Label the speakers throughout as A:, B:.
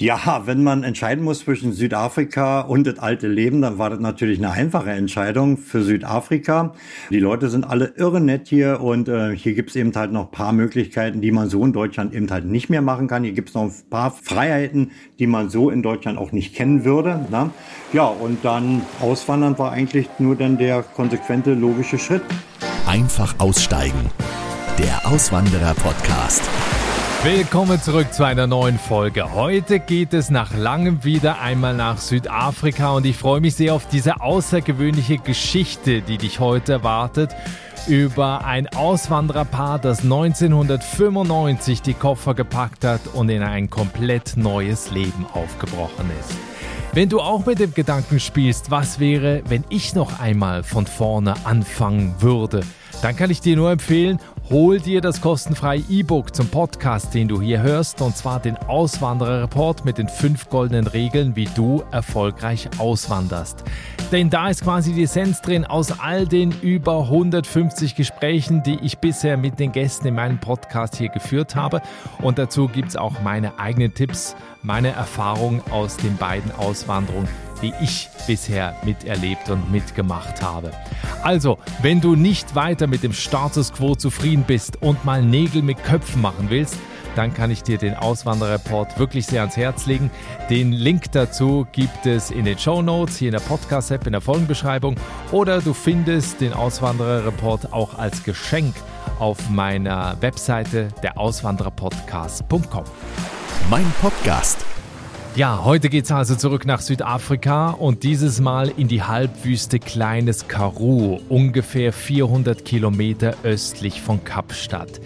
A: Ja, wenn man entscheiden muss zwischen Südafrika und das alte Leben, dann war das natürlich eine einfache Entscheidung für Südafrika. Die Leute sind alle irre nett hier und äh, hier gibt's eben halt noch paar Möglichkeiten, die man so in Deutschland eben halt nicht mehr machen kann. Hier gibt's noch ein paar Freiheiten, die man so in Deutschland auch nicht kennen würde. Ne? Ja, und dann auswandern war eigentlich nur dann der konsequente, logische Schritt.
B: Einfach aussteigen. Der Auswanderer-Podcast.
C: Willkommen zurück zu einer neuen Folge. Heute geht es nach langem wieder einmal nach Südafrika und ich freue mich sehr auf diese außergewöhnliche Geschichte, die dich heute erwartet über ein Auswandererpaar, das 1995 die Koffer gepackt hat und in ein komplett neues Leben aufgebrochen ist. Wenn du auch mit dem Gedanken spielst, was wäre, wenn ich noch einmal von vorne anfangen würde, dann kann ich dir nur empfehlen, hol dir das kostenfreie E-Book zum Podcast, den du hier hörst, und zwar den Auswandererreport mit den fünf goldenen Regeln, wie du erfolgreich auswanderst. Denn da ist quasi die Essenz drin aus all den über 150 Gesprächen, die ich bisher mit den Gästen in meinem Podcast hier geführt habe. Und dazu gibt es auch meine eigenen Tipps, meine Erfahrungen aus den beiden Auswanderungen die ich bisher miterlebt und mitgemacht habe. Also, wenn du nicht weiter mit dem Status quo zufrieden bist und mal Nägel mit Köpfen machen willst, dann kann ich dir den Auswanderreport wirklich sehr ans Herz legen. Den Link dazu gibt es in den Show Notes, hier in der Podcast-App, in der Folgenbeschreibung oder du findest den Auswandererreport auch als Geschenk auf meiner Webseite der Auswandererpodcast.com.
B: Mein Podcast
C: ja, heute geht es also zurück nach Südafrika und dieses Mal in die Halbwüste Kleines Karoo, ungefähr 400 Kilometer östlich von Kapstadt.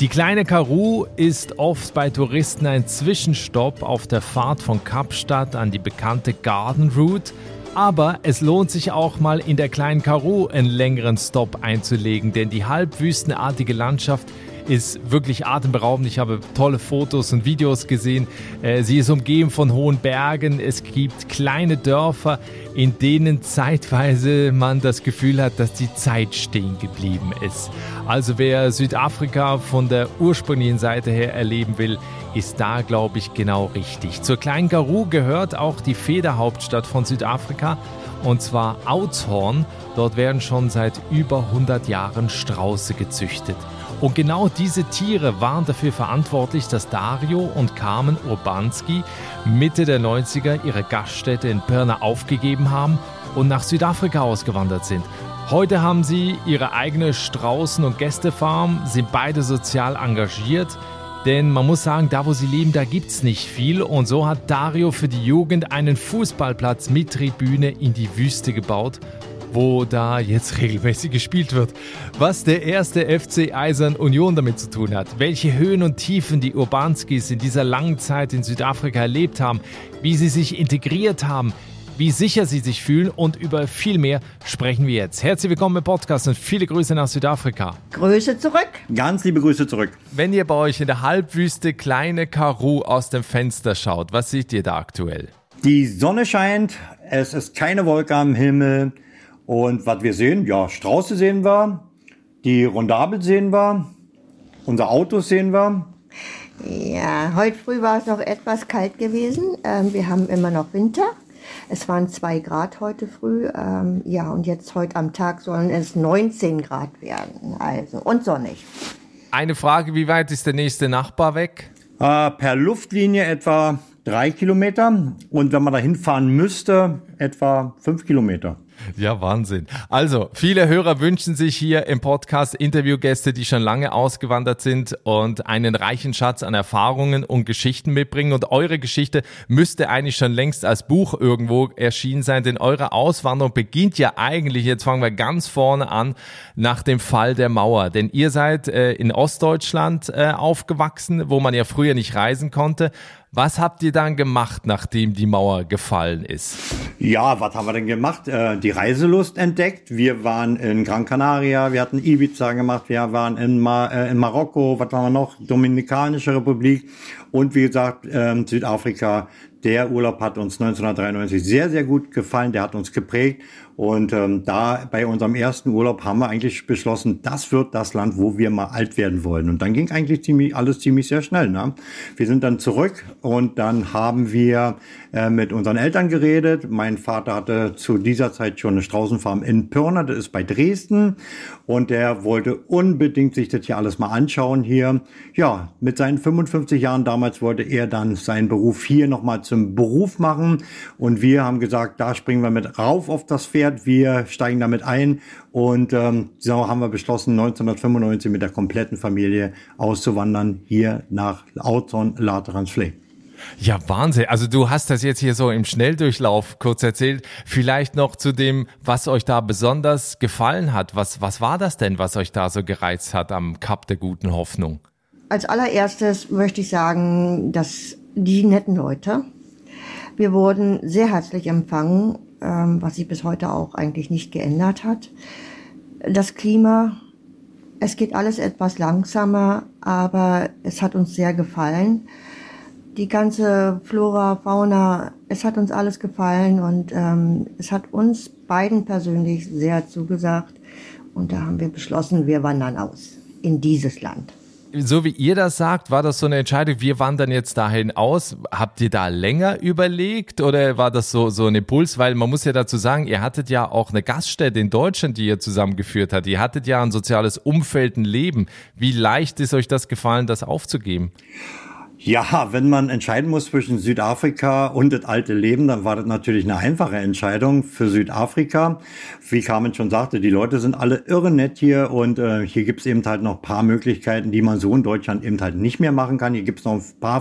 C: Die kleine Karoo ist oft bei Touristen ein Zwischenstopp auf der Fahrt von Kapstadt an die bekannte Garden Route. Aber es lohnt sich auch mal in der kleinen Karoo einen längeren Stop einzulegen, denn die halbwüstenartige Landschaft ist wirklich atemberaubend. Ich habe tolle Fotos und Videos gesehen. Äh, sie ist umgeben von hohen Bergen. Es gibt kleine Dörfer, in denen zeitweise man das Gefühl hat, dass die Zeit stehen geblieben ist. Also wer Südafrika von der ursprünglichen Seite her erleben will, ist da, glaube ich, genau richtig. Zur kleinen Karoo gehört auch die Federhauptstadt von Südafrika, und zwar Oudtshoorn. Dort werden schon seit über 100 Jahren Strauße gezüchtet. Und genau diese Tiere waren dafür verantwortlich, dass Dario und Carmen Urbanski Mitte der 90er ihre Gaststätte in Pirna aufgegeben haben und nach Südafrika ausgewandert sind. Heute haben sie ihre eigene Straußen- und Gästefarm, sind beide sozial engagiert, denn man muss sagen, da wo sie leben, da gibt es nicht viel. Und so hat Dario für die Jugend einen Fußballplatz mit Tribüne in die Wüste gebaut wo da jetzt regelmäßig gespielt wird. Was der erste FC Eisern Union damit zu tun hat, welche Höhen und Tiefen die Urbanskis in dieser langen Zeit in Südafrika erlebt haben, wie sie sich integriert haben, wie sicher sie sich fühlen und über viel mehr sprechen wir jetzt. Herzlich willkommen im Podcast und viele Grüße nach Südafrika.
D: Grüße zurück.
A: Ganz liebe Grüße zurück.
C: Wenn ihr bei euch in der Halbwüste kleine Karoo aus dem Fenster schaut, was seht ihr da aktuell?
A: Die Sonne scheint, es ist keine Wolke am Himmel, und was wir sehen, ja, Strauße sehen wir, die Rondabel sehen wir, unser Autos sehen wir.
D: Ja, heute früh war es noch etwas kalt gewesen. Ähm, wir haben immer noch Winter. Es waren zwei Grad heute früh. Ähm, ja, und jetzt heute am Tag sollen es 19 Grad werden. Also, und sonnig.
C: Eine Frage, wie weit ist der nächste Nachbar weg?
A: Äh, per Luftlinie etwa drei Kilometer. Und wenn man da hinfahren müsste, etwa fünf Kilometer.
C: Ja, Wahnsinn. Also, viele Hörer wünschen sich hier im Podcast Interviewgäste, die schon lange ausgewandert sind und einen reichen Schatz an Erfahrungen und Geschichten mitbringen. Und eure Geschichte müsste eigentlich schon längst als Buch irgendwo erschienen sein, denn eure Auswanderung beginnt ja eigentlich, jetzt fangen wir ganz vorne an, nach dem Fall der Mauer. Denn ihr seid äh, in Ostdeutschland äh, aufgewachsen, wo man ja früher nicht reisen konnte. Was habt ihr dann gemacht, nachdem die Mauer gefallen ist?
A: Ja, was haben wir denn gemacht? Äh, die Reiselust entdeckt. Wir waren in Gran Canaria, wir hatten Ibiza gemacht, wir waren in, Mar äh, in Marokko, was waren wir noch? Dominikanische Republik. Und wie gesagt, ähm, Südafrika, der Urlaub hat uns 1993 sehr, sehr gut gefallen. Der hat uns geprägt. Und ähm, da bei unserem ersten Urlaub haben wir eigentlich beschlossen, das wird das Land, wo wir mal alt werden wollen. Und dann ging eigentlich ziemlich, alles ziemlich sehr schnell. Ne? Wir sind dann zurück und dann haben wir äh, mit unseren Eltern geredet. Mein Vater hatte zu dieser Zeit schon eine Straußenfarm in Pirna, das ist bei Dresden. Und der wollte unbedingt sich das hier alles mal anschauen hier. Ja, mit seinen 55 Jahren damals wollte er dann seinen Beruf hier nochmal zum Beruf machen. Und wir haben gesagt, da springen wir mit rauf auf das Pferd erklärt, wir steigen damit ein und ähm, so haben wir beschlossen, 1995 mit der kompletten Familie auszuwandern hier nach Auton Lateranflee.
C: Ja, Wahnsinn. Also du hast das jetzt hier so im Schnelldurchlauf kurz erzählt. Vielleicht noch zu dem, was euch da besonders gefallen hat. Was, was war das denn, was euch da so gereizt hat am Kap der guten Hoffnung?
D: Als allererstes möchte ich sagen, dass die netten Leute, wir wurden sehr herzlich empfangen ähm, was sich bis heute auch eigentlich nicht geändert hat. Das Klima, es geht alles etwas langsamer, aber es hat uns sehr gefallen. Die ganze Flora, Fauna, es hat uns alles gefallen und ähm, es hat uns beiden persönlich sehr zugesagt. Und da haben wir beschlossen, wir wandern aus in dieses Land
C: so wie ihr das sagt, war das so eine Entscheidung, wir wandern jetzt dahin aus. Habt ihr da länger überlegt oder war das so, so ein Impuls? Weil man muss ja dazu sagen, ihr hattet ja auch eine Gaststätte in Deutschland, die ihr zusammengeführt habt. Ihr hattet ja ein soziales Umfeld, ein Leben. Wie leicht ist euch das gefallen, das aufzugeben?
A: Ja, wenn man entscheiden muss zwischen Südafrika und das alte Leben, dann war das natürlich eine einfache Entscheidung für Südafrika. Wie Carmen schon sagte, die Leute sind alle irre nett hier und äh, hier gibt's eben halt noch paar Möglichkeiten, die man so in Deutschland eben halt nicht mehr machen kann. Hier gibt's noch ein paar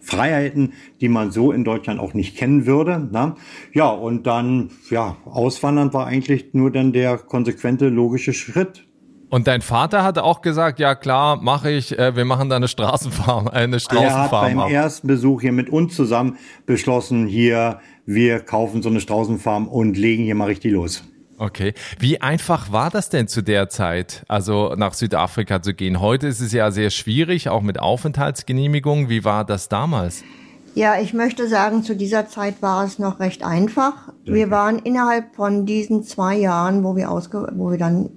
A: Freiheiten, die man so in Deutschland auch nicht kennen würde. Ne? Ja, und dann, ja, auswandern war eigentlich nur dann der konsequente, logische Schritt.
C: Und dein Vater hat auch gesagt, ja klar, mache ich, äh, wir machen da eine Straßenfarm, eine Straußenfarm. Er hat
A: beim auf. ersten Besuch hier mit uns zusammen beschlossen, hier, wir kaufen so eine Straußenfarm und legen hier mal richtig los.
C: Okay. Wie einfach war das denn zu der Zeit, also nach Südafrika zu gehen? Heute ist es ja sehr schwierig, auch mit Aufenthaltsgenehmigungen. Wie war das damals?
D: Ja, ich möchte sagen, zu dieser Zeit war es noch recht einfach. Wir waren innerhalb von diesen zwei Jahren, wo wir, ausge wo wir dann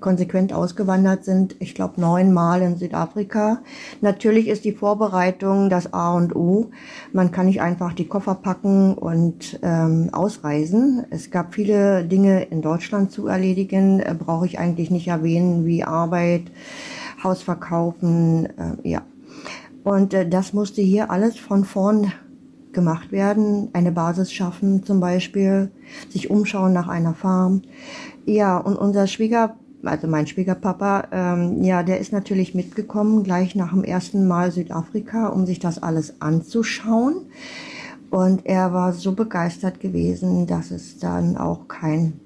D: konsequent ausgewandert sind, ich glaube neunmal in Südafrika. Natürlich ist die Vorbereitung das A und O. Man kann nicht einfach die Koffer packen und ähm, ausreisen. Es gab viele Dinge in Deutschland zu erledigen, äh, brauche ich eigentlich nicht erwähnen, wie Arbeit, Haus verkaufen, äh, ja. Und äh, das musste hier alles von vorn gemacht werden. Eine Basis schaffen zum Beispiel, sich umschauen nach einer Farm. Ja, und unser Schwieger, also mein Schwiegerpapa, ähm, ja, der ist natürlich mitgekommen, gleich nach dem ersten Mal Südafrika, um sich das alles anzuschauen. Und er war so begeistert gewesen, dass es dann auch kein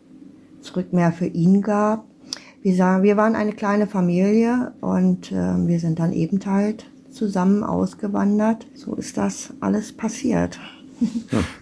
D: Zurück mehr für ihn gab. Wir, sagen, wir waren eine kleine Familie und äh, wir sind dann eben halt zusammen ausgewandert. So ist das alles passiert.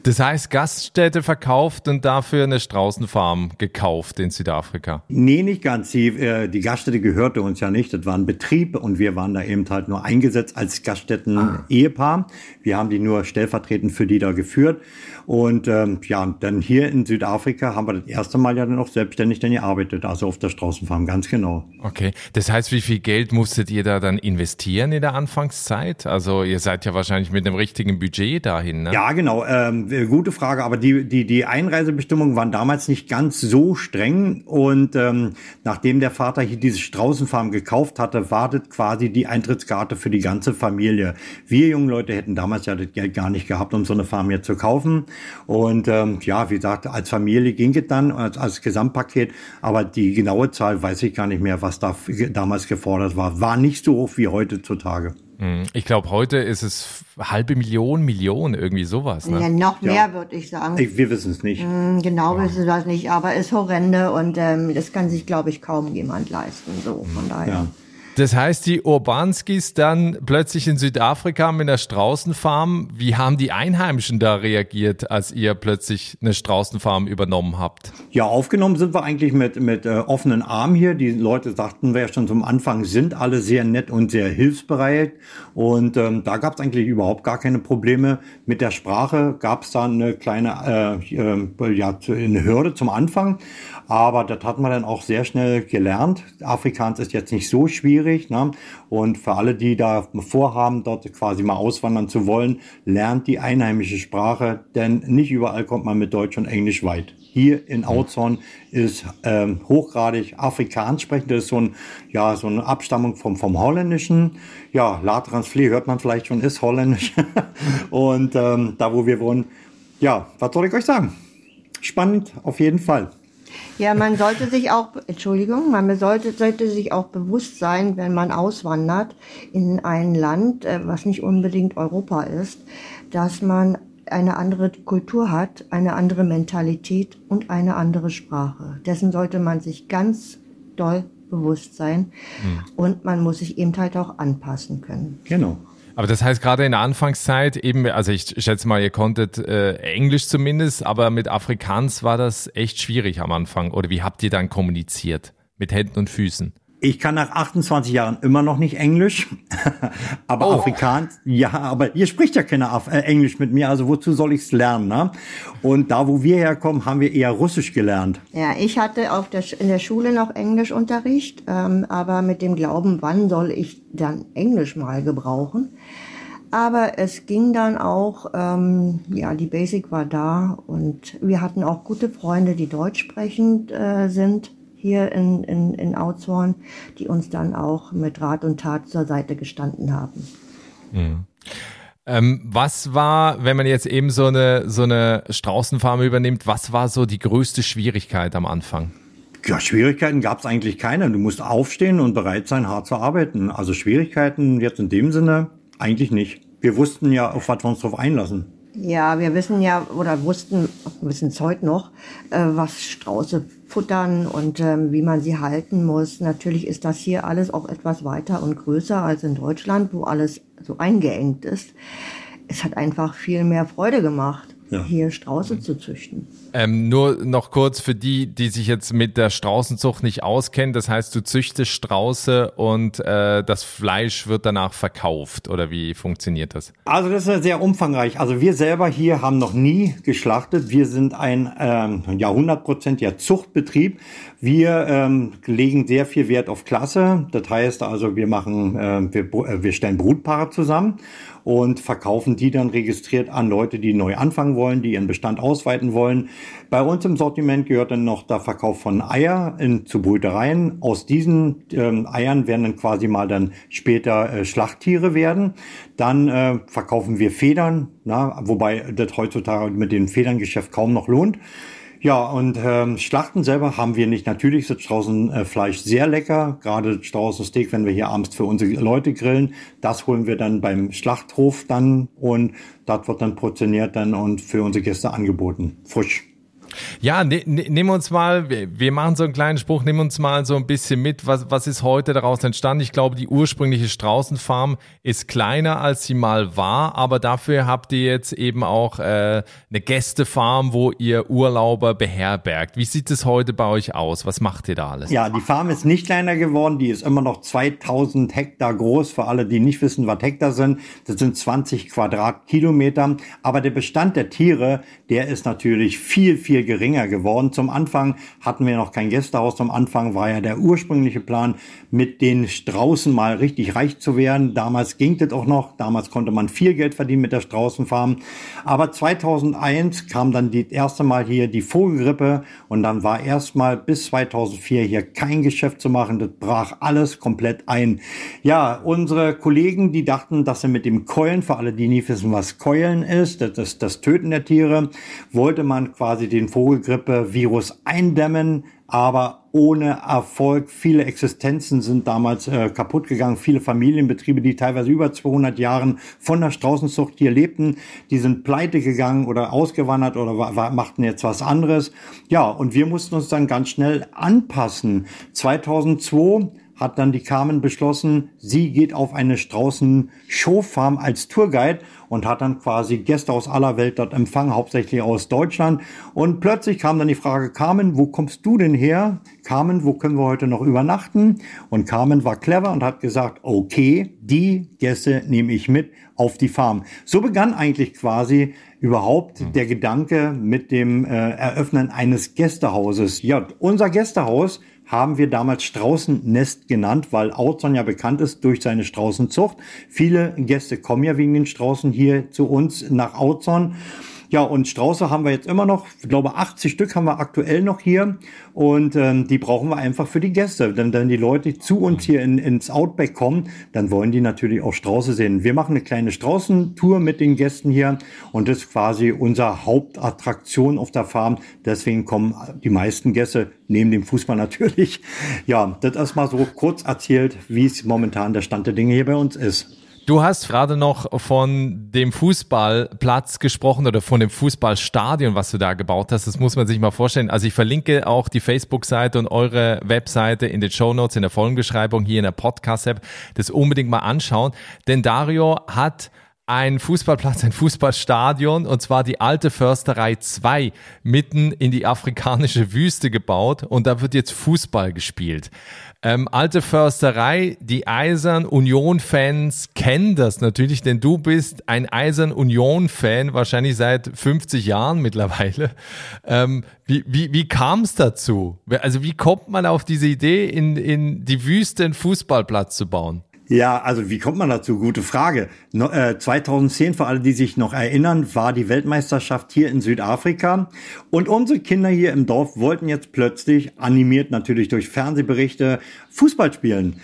C: Das heißt, Gaststätte verkauft und dafür eine Straußenfarm gekauft in Südafrika?
A: Nee, nicht ganz. Die, äh, die Gaststätte gehörte uns ja nicht. Das war ein Betrieb und wir waren da eben halt nur eingesetzt als Gaststätten-Ehepaar. Ah. Wir haben die nur stellvertretend für die da geführt. Und ähm, ja, dann hier in Südafrika haben wir das erste Mal ja dann auch selbstständig dann gearbeitet, also auf der Straußenfarm, ganz genau.
C: Okay, das heißt, wie viel Geld musstet ihr da dann investieren in der Anfangszeit? Also ihr seid ja wahrscheinlich mit einem richtigen Budget dahin, ne?
A: Ja, genau, ähm, gute Frage, aber die, die, die Einreisebestimmungen waren damals nicht ganz so streng und ähm, nachdem der Vater hier diese Straußenfarm gekauft hatte, wartet quasi die Eintrittskarte für die ganze Familie. Wir jungen Leute hätten damals ja das Geld gar nicht gehabt, um so eine Farm hier zu kaufen. Und ähm, ja, wie gesagt, als Familie ging es dann, als, als Gesamtpaket, aber die genaue Zahl weiß ich gar nicht mehr, was da damals gefordert war. War nicht so hoch wie heutzutage.
C: Hm, ich glaube, heute ist es halbe Million, Million, irgendwie sowas. Ne?
D: Ja, noch mehr, ja. würde ich sagen.
A: Ich, wir wissen es nicht.
D: Mm, genau ja. wissen wir das nicht, aber es ist horrende und ähm, das kann sich, glaube ich, kaum jemand leisten. So, von daher. Ja.
C: Das heißt, die Urbanskis dann plötzlich in Südafrika mit einer Straußenfarm. Wie haben die Einheimischen da reagiert, als ihr plötzlich eine Straußenfarm übernommen habt?
A: Ja, aufgenommen sind wir eigentlich mit, mit äh, offenen Armen hier. Die Leute sagten wir ja schon zum Anfang, sind alle sehr nett und sehr hilfsbereit. Und ähm, da gab es eigentlich überhaupt gar keine Probleme. Mit der Sprache gab es da eine kleine äh, äh, ja, eine Hürde zum Anfang. Aber das hat man dann auch sehr schnell gelernt. Afrikaans ist jetzt nicht so schwierig. Ne? Und für alle, die da vorhaben, dort quasi mal auswandern zu wollen, lernt die einheimische Sprache, denn nicht überall kommt man mit Deutsch und Englisch weit. Hier in Autzorn ist ähm, hochgradig Afrikaans sprechen. Das ist so, ein, ja, so eine Abstammung vom, vom Holländischen. Ja, La Transflee hört man vielleicht schon, ist Holländisch. und ähm, da, wo wir wohnen, ja, was soll ich euch sagen? Spannend, auf jeden Fall.
D: Ja, man sollte sich auch, Entschuldigung, man sollte, sollte sich auch bewusst sein, wenn man auswandert in ein Land, äh, was nicht unbedingt Europa ist, dass man eine andere Kultur hat, eine andere Mentalität und eine andere Sprache. Dessen sollte man sich ganz doll bewusst sein. Mhm. Und man muss sich eben halt auch anpassen können.
A: Genau.
C: Aber das heißt gerade in der Anfangszeit eben, also ich schätze mal, ihr konntet äh, Englisch zumindest, aber mit Afrikaans war das echt schwierig am Anfang. Oder wie habt ihr dann kommuniziert? Mit Händen und Füßen?
A: Ich kann nach 28 Jahren immer noch nicht Englisch, aber oh. Afrikaans, ja, aber hier spricht ja keiner Af äh, Englisch mit mir, also wozu soll ich's lernen? Ne? Und da, wo wir herkommen, haben wir eher Russisch gelernt.
D: Ja, ich hatte auf der, in der Schule noch Englischunterricht, ähm, aber mit dem Glauben, wann soll ich dann Englisch mal gebrauchen? Aber es ging dann auch, ähm, ja, die Basic war da und wir hatten auch gute Freunde, die deutsch sprechend äh, sind hier in, in, in Aushorn, die uns dann auch mit Rat und Tat zur Seite gestanden haben.
C: Mhm. Ähm, was war, wenn man jetzt eben so eine, so eine Straußenfarm übernimmt, was war so die größte Schwierigkeit am Anfang?
A: Ja, Schwierigkeiten gab es eigentlich keine. Du musst aufstehen und bereit sein, hart zu arbeiten. Also Schwierigkeiten jetzt in dem Sinne eigentlich nicht. Wir wussten ja, auf was wir uns drauf einlassen.
D: Ja, wir wissen ja oder wussten, wissen es heute noch, äh, was Strauße futtern und ähm, wie man sie halten muss. Natürlich ist das hier alles auch etwas weiter und größer als in Deutschland, wo alles so eingeengt ist. Es hat einfach viel mehr Freude gemacht, ja. hier Strauße zu züchten.
C: Ähm, nur noch kurz für die, die sich jetzt mit der Straußenzucht nicht auskennen. Das heißt, du züchtest Strauße und äh, das Fleisch wird danach verkauft oder wie funktioniert das?
A: Also das ist sehr umfangreich. Also wir selber hier haben noch nie geschlachtet. Wir sind ein ähm, ja, 100% Zuchtbetrieb. Wir ähm, legen sehr viel Wert auf Klasse. Das heißt also, wir machen, äh, wir, wir stellen Brutpaare zusammen und verkaufen die dann registriert an Leute, die neu anfangen wollen, die ihren Bestand ausweiten wollen. Bei uns im Sortiment gehört dann noch der Verkauf von Eier in, zu Brütereien. Aus diesen ähm, Eiern werden dann quasi mal dann später äh, Schlachttiere werden. Dann äh, verkaufen wir Federn, na, wobei das heutzutage mit dem Federngeschäft kaum noch lohnt. Ja, und ähm, Schlachten selber haben wir nicht. Natürlich ist Straußenfleisch sehr lecker. Gerade Straußensteak, wenn wir hier abends für unsere Leute grillen, das holen wir dann beim Schlachthof dann und das wird dann portioniert dann und für unsere Gäste angeboten. Frisch.
C: Ja, ne, ne, nimm uns mal, wir machen so einen kleinen Spruch, nimm uns mal so ein bisschen mit, was, was ist heute daraus entstanden? Ich glaube, die ursprüngliche Straußenfarm ist kleiner, als sie mal war, aber dafür habt ihr jetzt eben auch äh, eine Gästefarm, wo ihr Urlauber beherbergt. Wie sieht es heute bei euch aus? Was macht ihr da alles?
A: Ja, die Farm ist nicht kleiner geworden, die ist immer noch 2000 Hektar groß, für alle, die nicht wissen, was Hektar sind. Das sind 20 Quadratkilometer, aber der Bestand der Tiere, der ist natürlich viel, viel viel geringer geworden. Zum Anfang hatten wir noch kein Gästehaus. Zum Anfang war ja der ursprüngliche Plan, mit den Straußen mal richtig reich zu werden. Damals ging das auch noch. Damals konnte man viel Geld verdienen mit der Straußenfarm. Aber 2001 kam dann die erste Mal hier die Vogelgrippe und dann war erstmal bis 2004 hier kein Geschäft zu machen. Das brach alles komplett ein. Ja, unsere Kollegen, die dachten, dass sie mit dem Keulen, für alle, die nie wissen, was Keulen ist, das ist das Töten der Tiere, wollte man quasi den Vogelgrippe-Virus eindämmen, aber ohne Erfolg. Viele Existenzen sind damals äh, kaputt gegangen. Viele Familienbetriebe, die teilweise über 200 Jahren von der Straußenzucht hier lebten, die sind pleite gegangen oder ausgewandert oder machten jetzt was anderes. Ja, und wir mussten uns dann ganz schnell anpassen. 2002 hat dann die Carmen beschlossen, sie geht auf eine Straußen-Showfarm als Tourguide und hat dann quasi Gäste aus aller Welt dort empfangen, hauptsächlich aus Deutschland. Und plötzlich kam dann die Frage, Carmen, wo kommst du denn her? Carmen, wo können wir heute noch übernachten? Und Carmen war clever und hat gesagt, okay, die Gäste nehme ich mit auf die Farm. So begann eigentlich quasi überhaupt der Gedanke mit dem äh, Eröffnen eines Gästehauses. Ja, unser Gästehaus haben wir damals Straußennest genannt, weil Autzon ja bekannt ist durch seine Straußenzucht. Viele Gäste kommen ja wegen den Straußen hier zu uns nach Autzon. Ja, und Strauße haben wir jetzt immer noch, ich glaube 80 Stück haben wir aktuell noch hier und ähm, die brauchen wir einfach für die Gäste. Denn wenn die Leute zu uns hier in, ins Outback kommen, dann wollen die natürlich auch Strauße sehen. Wir machen eine kleine Straußentour mit den Gästen hier und das ist quasi unsere Hauptattraktion auf der Farm. Deswegen kommen die meisten Gäste neben dem Fußball natürlich. Ja, das ist mal so kurz erzählt, wie es momentan der Stand der Dinge hier bei uns ist.
C: Du hast gerade noch von dem Fußballplatz gesprochen oder von dem Fußballstadion, was du da gebaut hast. Das muss man sich mal vorstellen. Also ich verlinke auch die Facebook-Seite und eure Webseite in den Show Notes, in der Folgenbeschreibung hier in der Podcast-App. Das unbedingt mal anschauen. Denn Dario hat ein Fußballplatz, ein Fußballstadion, und zwar die alte Försterei 2, mitten in die afrikanische Wüste gebaut und da wird jetzt Fußball gespielt. Ähm, alte Försterei, die Eisern Union-Fans kennen das natürlich, denn du bist ein Eisern Union-Fan, wahrscheinlich seit 50 Jahren mittlerweile. Ähm, wie wie, wie kam es dazu? Also wie kommt man auf diese Idee, in, in die Wüste einen Fußballplatz zu bauen?
A: Ja, also wie kommt man dazu? Gute Frage. No, äh, 2010, für alle, die sich noch erinnern, war die Weltmeisterschaft hier in Südafrika. Und unsere Kinder hier im Dorf wollten jetzt plötzlich, animiert natürlich durch Fernsehberichte, Fußball spielen.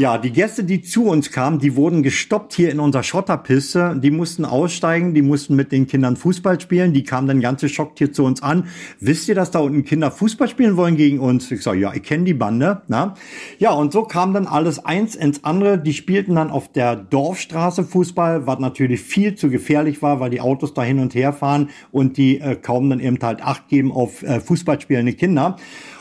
A: Ja, die Gäste, die zu uns kamen, die wurden gestoppt hier in unserer Schotterpiste. Die mussten aussteigen, die mussten mit den Kindern Fußball spielen. Die kamen dann ganz geschockt hier zu uns an. Wisst ihr, dass da unten Kinder Fußball spielen wollen gegen uns? Ich sage, ja, ich kenne die Bande. Na? Ja, und so kam dann alles eins ins andere. Die spielten dann auf der Dorfstraße Fußball, was natürlich viel zu gefährlich war, weil die Autos da hin und her fahren und die äh, kaum dann eben halt Acht geben auf äh, Fußballspielende Kinder.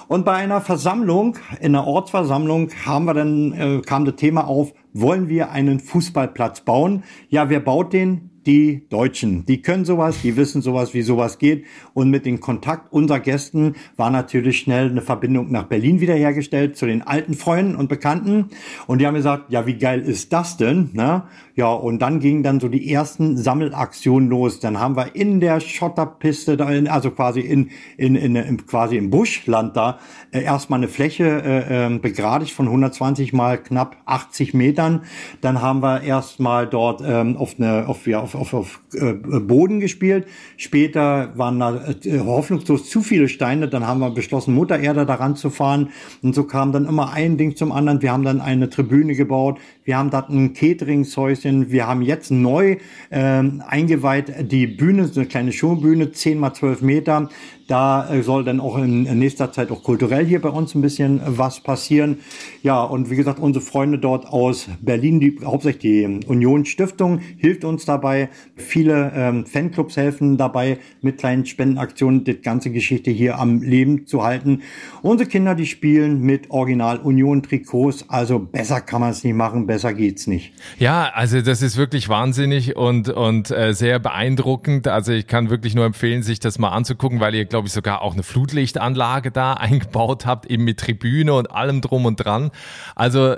A: Und bei einer Versammlung, in einer Ortsversammlung, haben wir dann, äh, kam das Thema auf, wollen wir einen Fußballplatz bauen? Ja, wer baut den? Die Deutschen. Die können sowas, die wissen sowas, wie sowas geht. Und mit dem Kontakt unserer Gästen war natürlich schnell eine Verbindung nach Berlin wiederhergestellt zu den alten Freunden und Bekannten. Und die haben gesagt, ja, wie geil ist das denn? Ne? Ja, und dann gingen dann so die ersten Sammelaktionen los. Dann haben wir in der Schotterpiste, da in, also quasi in, in, in, in quasi im Buschland da, äh, erstmal eine Fläche äh, ähm, begradigt von 120 mal knapp 80 Metern. Dann haben wir erstmal dort ähm, auf eine, auf, ja, auf, auf, auf äh, Boden gespielt. Später waren da äh, hoffnungslos zu viele Steine. Dann haben wir beschlossen, Mutter Erde daran zu fahren. Und so kam dann immer ein Ding zum anderen. Wir haben dann eine Tribüne gebaut. Wir haben da ein Cateringshäuschen. Wir haben jetzt neu ähm, eingeweiht die Bühne, so eine kleine Showbühne, 10 mal 12 Meter. Da äh, soll dann auch in nächster Zeit auch kulturell hier bei uns ein bisschen was passieren. Ja, und wie gesagt, unsere Freunde dort aus Berlin, die hauptsächlich die Union Stiftung, hilft uns dabei. Viele ähm, Fanclubs helfen dabei, mit kleinen Spendenaktionen die ganze Geschichte hier am Leben zu halten. Unsere Kinder, die spielen mit Original Union Trikots. Also besser kann man es nicht machen, besser geht's nicht.
C: Ja, also das ist wirklich wahnsinnig und, und äh, sehr beeindruckend. Also ich kann wirklich nur empfehlen, sich das mal anzugucken, weil ihr, glaube glaube ich, sogar auch eine Flutlichtanlage da eingebaut habt, eben mit Tribüne und allem drum und dran. Also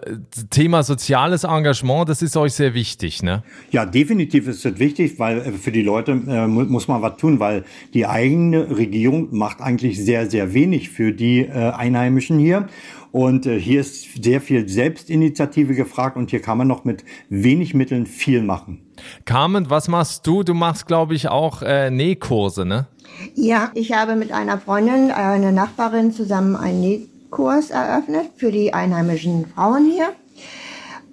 C: Thema soziales Engagement, das ist euch sehr wichtig, ne?
A: Ja, definitiv ist es wichtig, weil äh, für die Leute äh, muss man was tun, weil die eigene Regierung macht eigentlich sehr, sehr wenig für die äh, Einheimischen hier. Und äh, hier ist sehr viel Selbstinitiative gefragt und hier kann man noch mit wenig Mitteln viel machen.
C: Carmen, was machst du? Du machst, glaube ich, auch äh, Nähkurse, ne?
D: Ja, ich habe mit einer Freundin, äh, einer Nachbarin zusammen einen Nähkurs eröffnet für die einheimischen Frauen hier.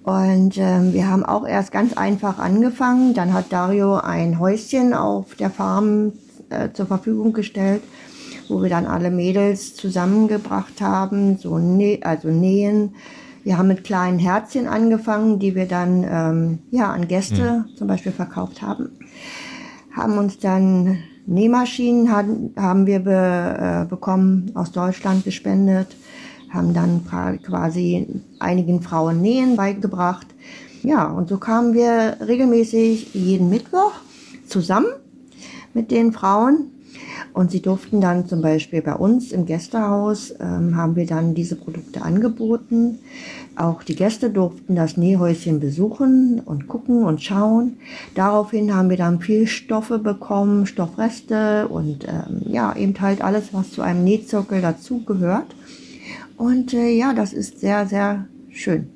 D: Und ähm, wir haben auch erst ganz einfach angefangen. Dann hat Dario ein Häuschen auf der Farm äh, zur Verfügung gestellt, wo wir dann alle Mädels zusammengebracht haben, so nä also nähen. Wir haben mit kleinen Herzchen angefangen, die wir dann ähm, ja an Gäste mhm. zum Beispiel verkauft haben. Haben uns dann Nähmaschinen haben, haben wir be, äh, bekommen aus Deutschland gespendet. Haben dann quasi einigen Frauen Nähen beigebracht. Ja, und so kamen wir regelmäßig jeden Mittwoch zusammen mit den Frauen und sie durften dann zum Beispiel bei uns im Gästehaus, ähm, haben wir dann diese Produkte angeboten. Auch die Gäste durften das Nähhäuschen besuchen und gucken und schauen. Daraufhin haben wir dann viel Stoffe bekommen, Stoffreste und ähm, ja, eben halt alles, was zu einem Nähzirkel dazugehört. Und äh, ja, das ist sehr, sehr schön.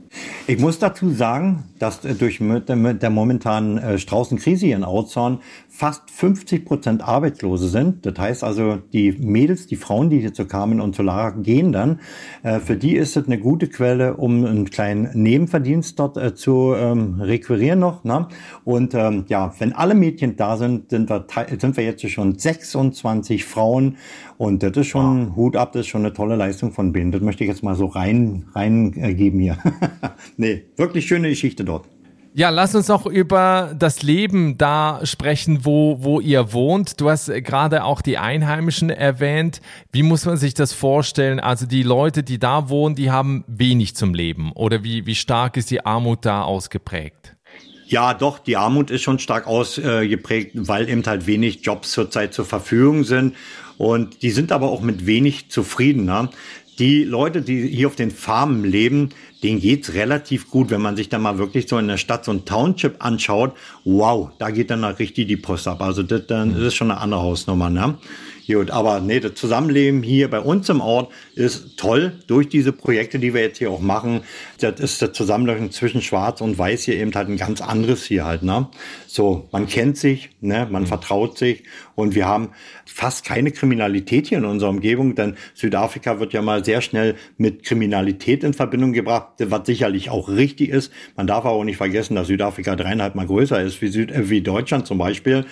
A: Ich muss dazu sagen, dass äh, durch mit der momentanen äh, Straußenkrise in Outzorn fast 50 Prozent Arbeitslose sind. Das heißt also, die Mädels, die Frauen, die hier zu Carmen und Solara gehen dann, äh, für die ist es eine gute Quelle, um einen kleinen Nebenverdienst dort zu ähm, requirieren noch. Ne? Und ähm, ja, wenn alle Mädchen da sind, sind wir, sind wir jetzt schon 26 Frauen und das ist schon wow. Hut ab, das ist schon eine tolle Leistung von Binnen. Das möchte ich jetzt mal so rein reingeben hier. nee, wirklich schöne Geschichte dort.
C: Ja, lass uns noch über das Leben da sprechen, wo, wo ihr wohnt. Du hast gerade auch die Einheimischen erwähnt. Wie muss man sich das vorstellen? Also die Leute, die da wohnen, die haben wenig zum Leben. Oder wie, wie stark ist die Armut da ausgeprägt?
A: Ja, doch, die Armut ist schon stark ausgeprägt, weil eben halt wenig Jobs zurzeit zur Verfügung sind. Und die sind aber auch mit wenig zufrieden. Ne? Die Leute, die hier auf den Farmen leben, denen geht's relativ gut, wenn man sich da mal wirklich so in der Stadt so ein Township anschaut. Wow, da geht dann richtig die Post ab. Also das, dann ist schon eine andere Hausnummer, ne? Gut, aber nee, das Zusammenleben hier bei uns im Ort ist toll durch diese Projekte, die wir jetzt hier auch machen. Das ist das Zusammenleben zwischen Schwarz und Weiß hier eben halt ein ganz anderes hier halt, ne? So, man kennt sich, ne, man mhm. vertraut sich und wir haben fast keine Kriminalität hier in unserer Umgebung, denn Südafrika wird ja mal sehr schnell mit Kriminalität in Verbindung gebracht, was sicherlich auch richtig ist. Man darf aber auch nicht vergessen, dass Südafrika dreieinhalb Mal größer ist wie, Süd äh, wie Deutschland zum Beispiel.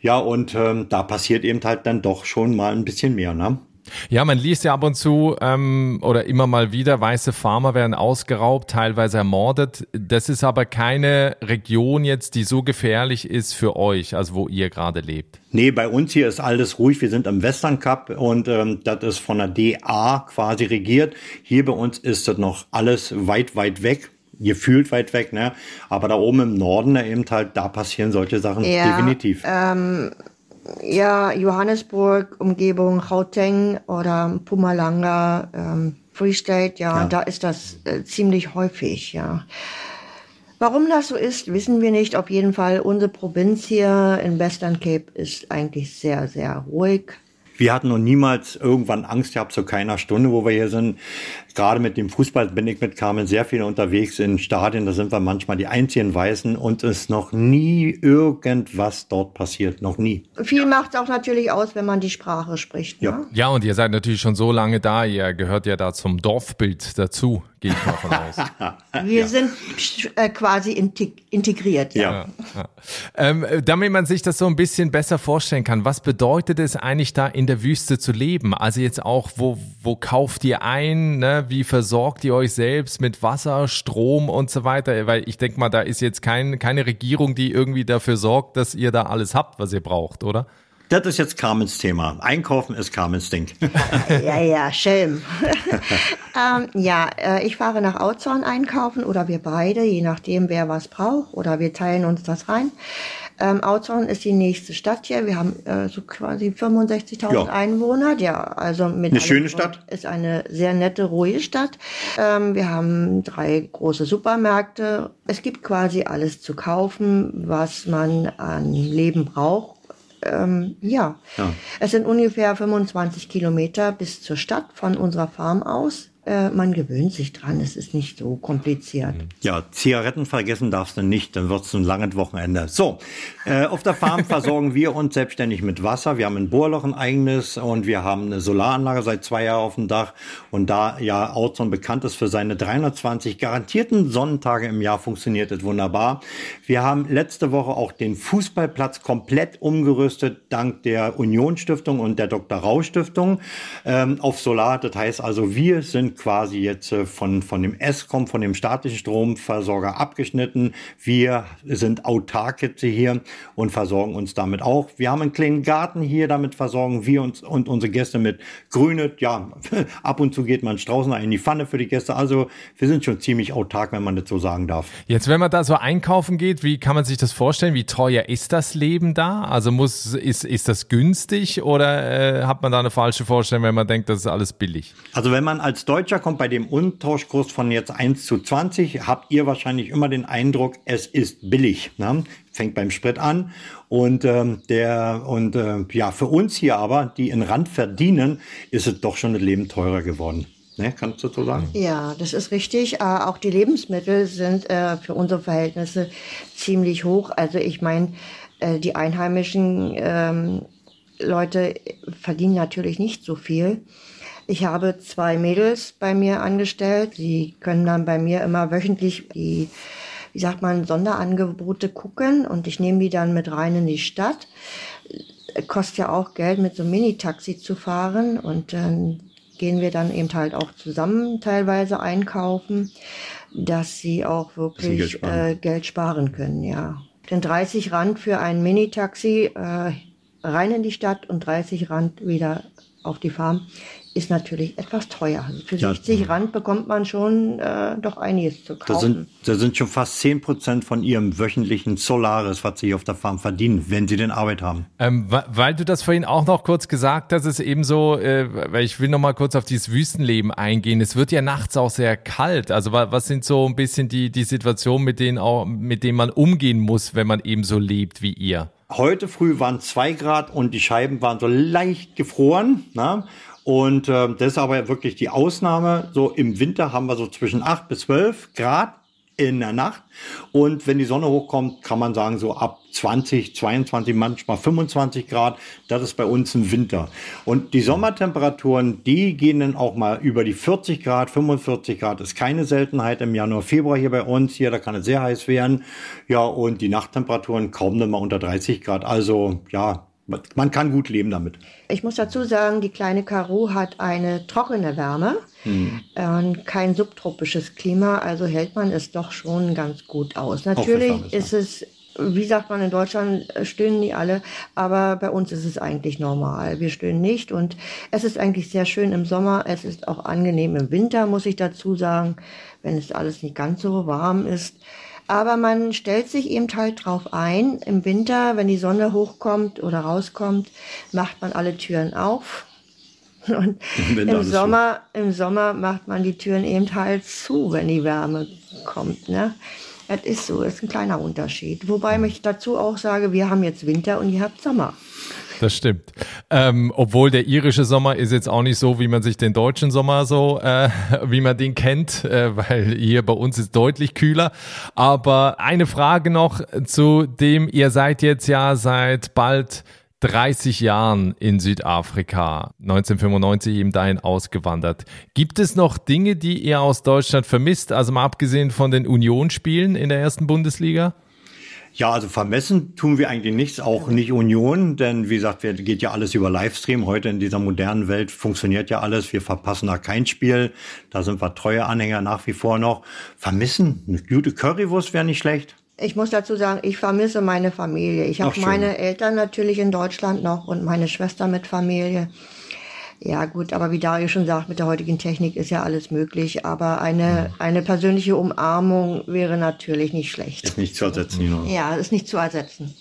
A: Ja, und ähm, da passiert eben halt dann doch schon mal ein bisschen mehr, ne?
C: Ja, man liest ja ab und zu ähm, oder immer mal wieder, weiße Farmer werden ausgeraubt, teilweise ermordet. Das ist aber keine Region jetzt, die so gefährlich ist für euch, also wo ihr gerade lebt.
A: Nee, bei uns hier ist alles ruhig. Wir sind im Western Cup und ähm, das ist von der DA quasi regiert. Hier bei uns ist das noch alles weit, weit weg gefühlt weit weg, ne? Aber da oben im Norden eben halt, da passieren solche Sachen ja, definitiv.
D: Ähm, ja, Johannesburg, Umgebung, Gauteng oder Pumalanga, ähm, Free State, ja, ja, da ist das äh, ziemlich häufig, ja. Warum das so ist, wissen wir nicht. Auf jeden Fall, unsere Provinz hier in Western Cape ist eigentlich sehr, sehr ruhig.
A: Wir hatten noch niemals irgendwann Angst gehabt zu keiner Stunde, wo wir hier sind. Gerade mit dem Fußball bin ich mit Carmen sehr viel unterwegs in Stadien. Da sind wir manchmal die einzigen Weißen und es ist noch nie irgendwas dort passiert. Noch nie.
D: Viel macht es auch natürlich aus, wenn man die Sprache spricht.
C: Ne? Ja. ja, und ihr seid natürlich schon so lange da. Ihr gehört ja da zum Dorfbild dazu gehe ich mal von aus.
D: Wir ja. sind äh, quasi integriert.
C: Ja. ja, ja. Ähm, damit man sich das so ein bisschen besser vorstellen kann, was bedeutet es eigentlich da in der Wüste zu leben? Also jetzt auch, wo, wo kauft ihr ein? Ne? Wie versorgt ihr euch selbst mit Wasser, Strom und so weiter? Weil ich denke mal, da ist jetzt kein, keine Regierung, die irgendwie dafür sorgt, dass ihr da alles habt, was ihr braucht, oder?
A: Das ist jetzt Carmens Thema. Einkaufen ist Carmens Ding.
D: ja, ja, Schelm. ähm, ja, äh, ich fahre nach Outzorn einkaufen oder wir beide, je nachdem, wer was braucht oder wir teilen uns das rein. Ähm, Outzorn ist die nächste Stadt hier. Wir haben äh, so quasi 65.000 ja. Einwohner. Ja, also mit
A: eine schöne Stadt.
D: Ist eine sehr nette, ruhige Stadt. Ähm, wir haben drei große Supermärkte. Es gibt quasi alles zu kaufen, was man an Leben braucht ähm, ja. ja. es sind ungefähr 25 Kilometer bis zur Stadt von unserer Farm aus. Äh, man gewöhnt sich dran, es ist nicht so kompliziert.
A: Ja, Zigaretten vergessen darfst du nicht, dann wird es ein langes Wochenende. So, äh, auf der Farm versorgen wir uns selbstständig mit Wasser. Wir haben ein Bohrloch, ein eigenes und wir haben eine Solaranlage seit zwei Jahren auf dem Dach. Und da ja Outzone bekannt ist für seine 320 garantierten Sonnentage im Jahr, funktioniert es wunderbar. Wir haben letzte Woche auch den Fußballplatz komplett umgerüstet, dank der Union Stiftung und der Dr. Rau Stiftung ähm, auf Solar. Das heißt also, wir sind sind quasi jetzt äh, von, von dem ESCOM, von dem staatlichen Stromversorger abgeschnitten. Wir sind autark jetzt hier und versorgen uns damit auch. Wir haben einen kleinen Garten hier, damit versorgen wir uns und unsere Gäste mit Grüne. Ja, ab und zu geht man draußen in die Pfanne für die Gäste. Also wir sind schon ziemlich autark, wenn man das so sagen darf.
C: Jetzt, wenn man da so einkaufen geht, wie kann man sich das vorstellen? Wie teuer ist das Leben da? Also muss, ist, ist das günstig oder äh, hat man da eine falsche Vorstellung, wenn man denkt, das ist alles billig?
A: Also wenn man als Deutscher kommt bei dem Untauschkurs von jetzt 1 zu 20, habt ihr wahrscheinlich immer den Eindruck, es ist billig. Ne? Fängt beim Sprit an und ähm, der und äh, ja für uns hier aber, die in Rand verdienen, ist es doch schon das Leben teurer geworden. Ne, kannst du so sagen?
D: Ja, das ist richtig. Äh, auch die Lebensmittel sind äh, für unsere Verhältnisse ziemlich hoch. Also ich meine, äh, die einheimischen ähm, Leute verdienen natürlich nicht so viel. Ich habe zwei Mädels bei mir angestellt. Sie können dann bei mir immer wöchentlich die, wie sagt man, Sonderangebote gucken und ich nehme die dann mit rein in die Stadt. Kostet ja auch Geld, mit so einem Mini-Taxi zu fahren und dann gehen wir dann eben halt auch zusammen teilweise einkaufen, dass sie auch wirklich Geld sparen. Äh, Geld sparen können, ja. Denn 30 Rand für ein Mini-Taxi äh, rein in die Stadt und 30 Rand wieder auf die Farm ist natürlich etwas teuer. Also für ja, 60 Rand bekommt man schon äh, doch einiges zu kaufen.
A: Das sind, das sind schon fast 10 Prozent von ihrem wöchentlichen Solaris, was sie auf der Farm verdienen, wenn sie denn Arbeit haben.
C: Ähm, weil du das vorhin auch noch kurz gesagt hast, ist eben so, äh, weil ich will noch mal kurz auf dieses Wüstenleben eingehen. Es wird ja nachts auch sehr kalt. Also was sind so ein bisschen die, die Situationen, mit denen auch, mit denen man umgehen muss, wenn man eben so lebt wie ihr?
A: Heute früh waren zwei Grad und die Scheiben waren so leicht gefroren. Na? Und äh, das ist aber wirklich die Ausnahme. So im Winter haben wir so zwischen acht bis zwölf Grad in der Nacht. Und wenn die Sonne hochkommt, kann man sagen, so ab 20, 22, manchmal 25 Grad. Das ist bei uns im Winter. Und die Sommertemperaturen, die gehen dann auch mal über die 40 Grad, 45 Grad. Ist keine Seltenheit im Januar, Februar hier bei uns. Hier, da kann es sehr heiß werden. Ja, und die Nachttemperaturen kaum dann mal unter 30 Grad. Also, ja, man kann gut leben damit.
D: Ich muss dazu sagen, die kleine Karo hat eine trockene Wärme mhm. und kein subtropisches Klima, also hält man es doch schon ganz gut aus. Natürlich ist es, wie sagt man in Deutschland, stöhnen die alle, aber bei uns ist es eigentlich normal. Wir stöhnen nicht und es ist eigentlich sehr schön im Sommer. Es ist auch angenehm im Winter, muss ich dazu sagen, wenn es alles nicht ganz so warm ist. Aber man stellt sich eben halt drauf ein. Im Winter, wenn die Sonne hochkommt oder rauskommt, macht man alle Türen auf. Und im Sommer, im Sommer macht man die Türen eben halt zu, wenn die Wärme kommt. Ne? Das ist so, das ist ein kleiner Unterschied. Wobei ich dazu auch sage, wir haben jetzt Winter und ihr habt Sommer.
C: Das stimmt. Ähm, obwohl der irische Sommer ist jetzt auch nicht so, wie man sich den deutschen Sommer so, äh, wie man den kennt, äh, weil hier bei uns ist deutlich kühler. Aber eine Frage noch zu dem, ihr seid jetzt ja seit bald 30 Jahren in Südafrika, 1995 eben dahin ausgewandert. Gibt es noch Dinge, die ihr aus Deutschland vermisst, also mal abgesehen von den Unionsspielen in der ersten Bundesliga?
A: Ja, also vermessen tun wir eigentlich nichts, auch nicht Union, denn wie gesagt, geht ja alles über Livestream. Heute in dieser modernen Welt funktioniert ja alles. Wir verpassen da kein Spiel. Da sind wir treue Anhänger nach wie vor noch. Vermissen, eine gute Currywurst wäre nicht schlecht.
D: Ich muss dazu sagen, ich vermisse meine Familie. Ich habe meine Eltern natürlich in Deutschland noch und meine Schwester mit Familie. Ja gut, aber wie Dario schon sagt, mit der heutigen Technik ist ja alles möglich. Aber eine, eine persönliche Umarmung wäre natürlich nicht schlecht.
A: Ist nicht zu ersetzen, genau.
D: Ja, ist nicht zu ersetzen.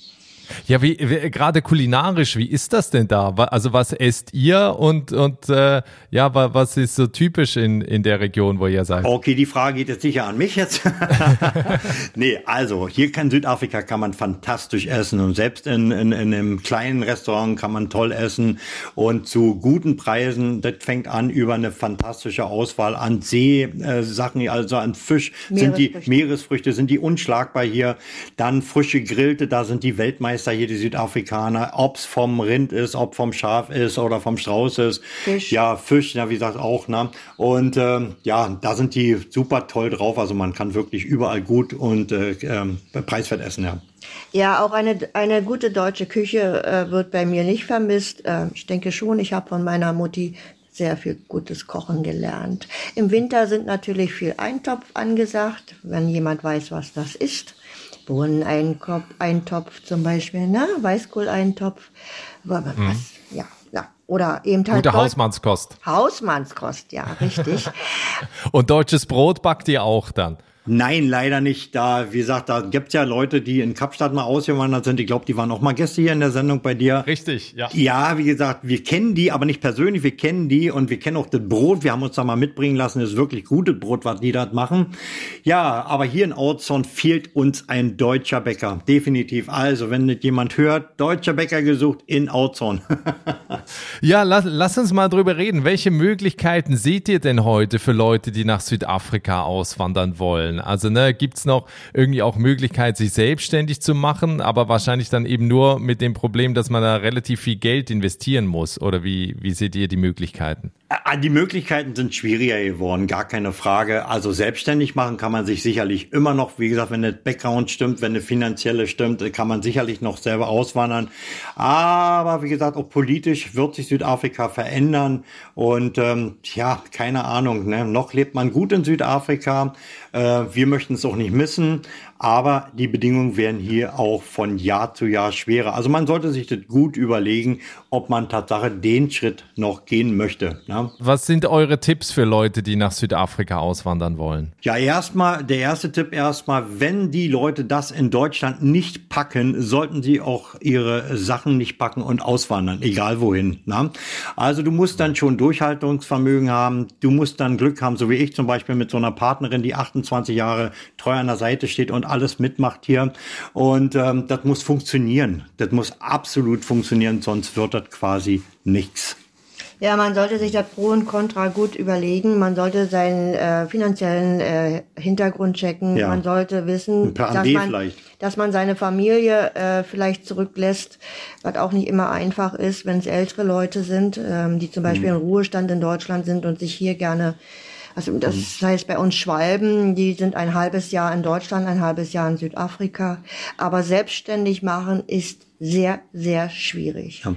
C: Ja, wie, wie gerade kulinarisch, wie ist das denn da? Also was esst ihr und und äh, ja, was ist so typisch in in der Region, wo ihr seid?
A: Okay, die Frage geht jetzt sicher an mich jetzt. nee, also hier in Südafrika kann man fantastisch essen und selbst in, in, in einem kleinen Restaurant kann man toll essen und zu guten Preisen. Das fängt an über eine fantastische Auswahl an Seesachen, äh, also an Fisch sind die Meeresfrüchte sind die unschlagbar hier. Dann frische Grillte, da sind die Weltmeister Weltmeister hier, die Südafrikaner, ob's vom Rind ist, ob vom Schaf ist oder vom Strauß ist. Fisch. Ja, Fisch, ja, wie gesagt, auch, ne? Und ähm, ja, da sind die super toll drauf. Also man kann wirklich überall gut und äh, ähm, preiswert essen, ja.
D: Ja, auch eine, eine gute deutsche Küche äh, wird bei mir nicht vermisst. Äh, ich denke schon, ich habe von meiner Mutti sehr viel gutes Kochen gelernt. Im Winter sind natürlich viel Eintopf angesagt, wenn jemand weiß, was das ist. Bohneneintopf zum Beispiel, ne? Weißkohleintopf. Was, mhm. ja, ja. Oder eben halt.
C: Gute Hausmannskost.
D: Hausmannskost, ja, richtig.
C: Und deutsches Brot backt ihr auch dann?
A: Nein, leider nicht. Da, wie gesagt, da gibt's ja Leute, die in Kapstadt mal ausgewandert sind. Ich glaube, die waren auch mal Gäste hier in der Sendung bei dir.
C: Richtig, ja.
A: Ja, wie gesagt, wir kennen die, aber nicht persönlich. Wir kennen die und wir kennen auch das Brot. Wir haben uns da mal mitbringen lassen. Das ist wirklich gutes Brot, was die dort machen. Ja, aber hier in Outzon fehlt uns ein deutscher Bäcker. Definitiv. Also, wenn nicht jemand hört, deutscher Bäcker gesucht in Outzon.
C: ja, lass, lass uns mal drüber reden. Welche Möglichkeiten seht ihr denn heute für Leute, die nach Südafrika auswandern wollen? Wollen. Also ne, gibt es noch irgendwie auch Möglichkeit, sich selbstständig zu machen, aber wahrscheinlich dann eben nur mit dem Problem, dass man da relativ viel Geld investieren muss. Oder wie, wie seht ihr die Möglichkeiten?
A: Ah, die Möglichkeiten sind schwieriger geworden, gar keine Frage. Also selbstständig machen kann man sich sicherlich immer noch. Wie gesagt, wenn der Background stimmt, wenn der finanzielle stimmt, kann man sicherlich noch selber auswandern. Aber wie gesagt, auch politisch wird sich Südafrika verändern. Und ähm, ja, keine Ahnung. Ne? Noch lebt man gut in Südafrika. Äh, wir möchten es auch nicht missen. Aber die Bedingungen werden hier auch von Jahr zu Jahr schwerer. Also man sollte sich das gut überlegen, ob man Tatsache den Schritt noch gehen möchte. Ne?
C: Was sind eure Tipps für Leute, die nach Südafrika auswandern wollen?
A: Ja, erstmal, der erste Tipp erstmal, wenn die Leute das in Deutschland nicht packen, sollten sie auch ihre Sachen nicht packen und auswandern, egal wohin. Ne? Also du musst dann schon Durchhaltungsvermögen haben, du musst dann Glück haben, so wie ich zum Beispiel mit so einer Partnerin, die 28 Jahre treu an der Seite steht und alles mitmacht hier. Und ähm, das muss funktionieren. Das muss absolut funktionieren, sonst wird das quasi nichts.
D: Ja, man sollte sich das Pro und Contra gut überlegen. Man sollte seinen äh, finanziellen äh, Hintergrund checken. Ja. Man sollte wissen, dass man, dass man seine Familie äh, vielleicht zurücklässt, was auch nicht immer einfach ist, wenn es ältere Leute sind, ähm, die zum Beispiel mhm. im Ruhestand in Deutschland sind und sich hier gerne also das mhm. heißt bei uns Schwalben, die sind ein halbes Jahr in Deutschland, ein halbes Jahr in Südafrika. Aber selbstständig machen ist sehr, sehr schwierig.
A: Ja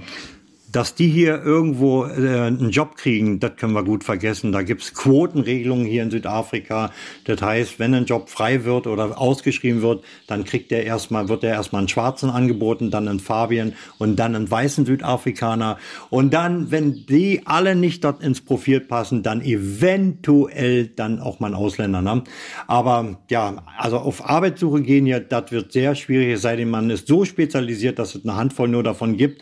A: dass die hier irgendwo äh, einen Job kriegen, das können wir gut vergessen. Da gibt's Quotenregelungen hier in Südafrika. Das heißt, wenn ein Job frei wird oder ausgeschrieben wird, dann kriegt der erstmal, wird der erstmal einen Schwarzen angeboten, dann einen Fabian und dann einen weißen Südafrikaner. Und dann, wenn die alle nicht dort ins Profil passen, dann eventuell dann auch mal einen Ausländer. Ne? Aber ja, also auf Arbeitssuche gehen hier, das wird sehr schwierig, es sei denn, man ist so spezialisiert, dass es eine Handvoll nur davon gibt.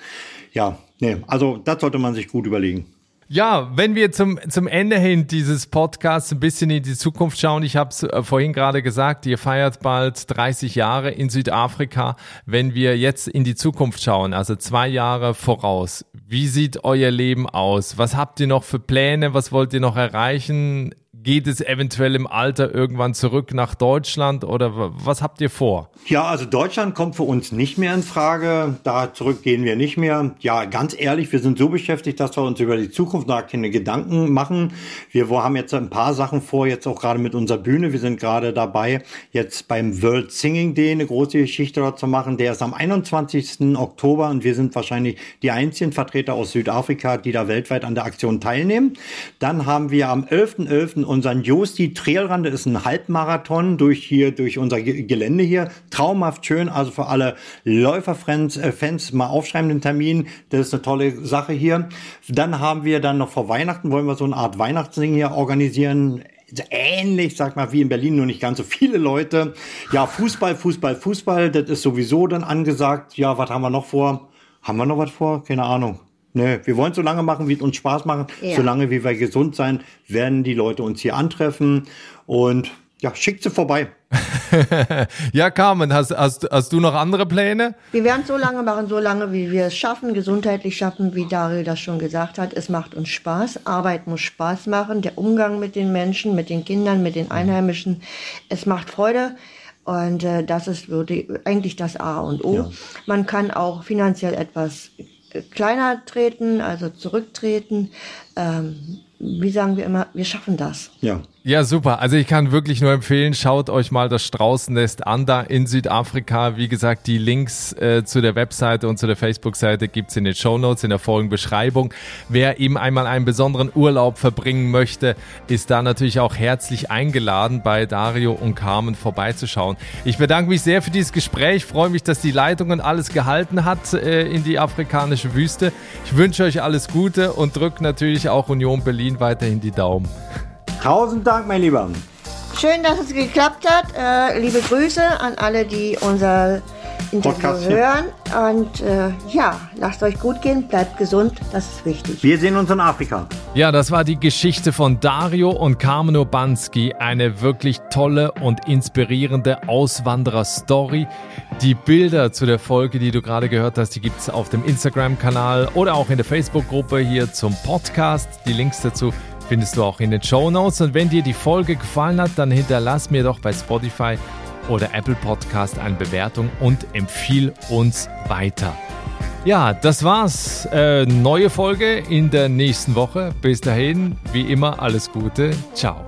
A: Ja, nee, also das sollte man sich gut überlegen.
C: Ja, wenn wir zum, zum Ende hin dieses Podcasts ein bisschen in die Zukunft schauen, ich habe es äh, vorhin gerade gesagt, ihr feiert bald 30 Jahre in Südafrika. Wenn wir jetzt in die Zukunft schauen, also zwei Jahre voraus, wie sieht euer Leben aus? Was habt ihr noch für Pläne? Was wollt ihr noch erreichen? Geht es eventuell im Alter irgendwann zurück nach Deutschland oder was habt ihr vor?
A: Ja, also Deutschland kommt für uns nicht mehr in Frage. Da zurück gehen wir nicht mehr. Ja, ganz ehrlich, wir sind so beschäftigt, dass wir uns über die Zukunft da keine Gedanken machen. Wir haben jetzt ein paar Sachen vor, jetzt auch gerade mit unserer Bühne. Wir sind gerade dabei, jetzt beim World Singing Day eine große Geschichte dort zu machen. Der ist am 21. Oktober und wir sind wahrscheinlich die einzigen Vertreter aus Südafrika, die da weltweit an der Aktion teilnehmen. Dann haben wir am 11.11. .11. unseren Josti Trailrun, das ist ein Halbmarathon durch hier, durch unser Gelände hier. Traumhaft schön, also für alle Läuferfans äh, Fans mal aufschreiben den Termin. Das ist eine tolle Sache hier. Dann haben wir dann noch vor Weihnachten, wollen wir so eine Art Weihnachtsding hier organisieren ähnlich, sag mal, wie in Berlin, nur nicht ganz so viele Leute. Ja, Fußball, Fußball, Fußball, das ist sowieso dann angesagt. Ja, was haben wir noch vor? Haben wir noch was vor? Keine Ahnung. Nee, wir wollen so lange machen, wie es uns Spaß macht. Ja. Solange wie wir gesund sein, werden die Leute uns hier antreffen. Und ja, schickt sie vorbei.
C: ja, Carmen, hast, hast, hast du noch andere Pläne?
D: Wir werden es so lange machen, so lange wie wir es schaffen, gesundheitlich schaffen, wie Daryl das schon gesagt hat. Es macht uns Spaß. Arbeit muss Spaß machen. Der Umgang mit den Menschen, mit den Kindern, mit den Einheimischen. Es macht Freude. Und äh, das ist wirklich eigentlich das A und O. Ja. Man kann auch finanziell etwas kleiner treten, also zurücktreten. Ähm, wie sagen wir immer, wir schaffen das.
A: Ja.
C: Ja, super. Also ich kann wirklich nur empfehlen, schaut euch mal das Straußennest an da in Südafrika. Wie gesagt, die Links äh, zu der Webseite und zu der Facebook-Seite gibt's in den Show Notes, in der Folgenbeschreibung. Wer eben einmal einen besonderen Urlaub verbringen möchte, ist da natürlich auch herzlich eingeladen, bei Dario und Carmen vorbeizuschauen. Ich bedanke mich sehr für dieses Gespräch, freue mich, dass die Leitung und alles gehalten hat äh, in die afrikanische Wüste. Ich wünsche euch alles Gute und drücke natürlich auch Union Berlin weiterhin die Daumen.
A: Tausend Dank, mein Lieber.
D: Schön, dass es geklappt hat. Äh, liebe Grüße an alle, die unser Interview hören. Und äh, ja, lasst euch gut gehen, bleibt gesund, das ist wichtig.
A: Wir sehen uns in Afrika.
C: Ja, das war die Geschichte von Dario und Carmen Urbanski. Eine wirklich tolle und inspirierende Auswanderer-Story. Die Bilder zu der Folge, die du gerade gehört hast, die gibt es auf dem Instagram-Kanal oder auch in der Facebook-Gruppe hier zum Podcast. Die Links dazu findest du auch in den Show Notes. Und wenn dir die Folge gefallen hat, dann hinterlass mir doch bei Spotify oder Apple Podcast eine Bewertung und empfiehl uns weiter. Ja, das war's. Äh, neue Folge in der nächsten Woche. Bis dahin, wie immer, alles Gute. Ciao.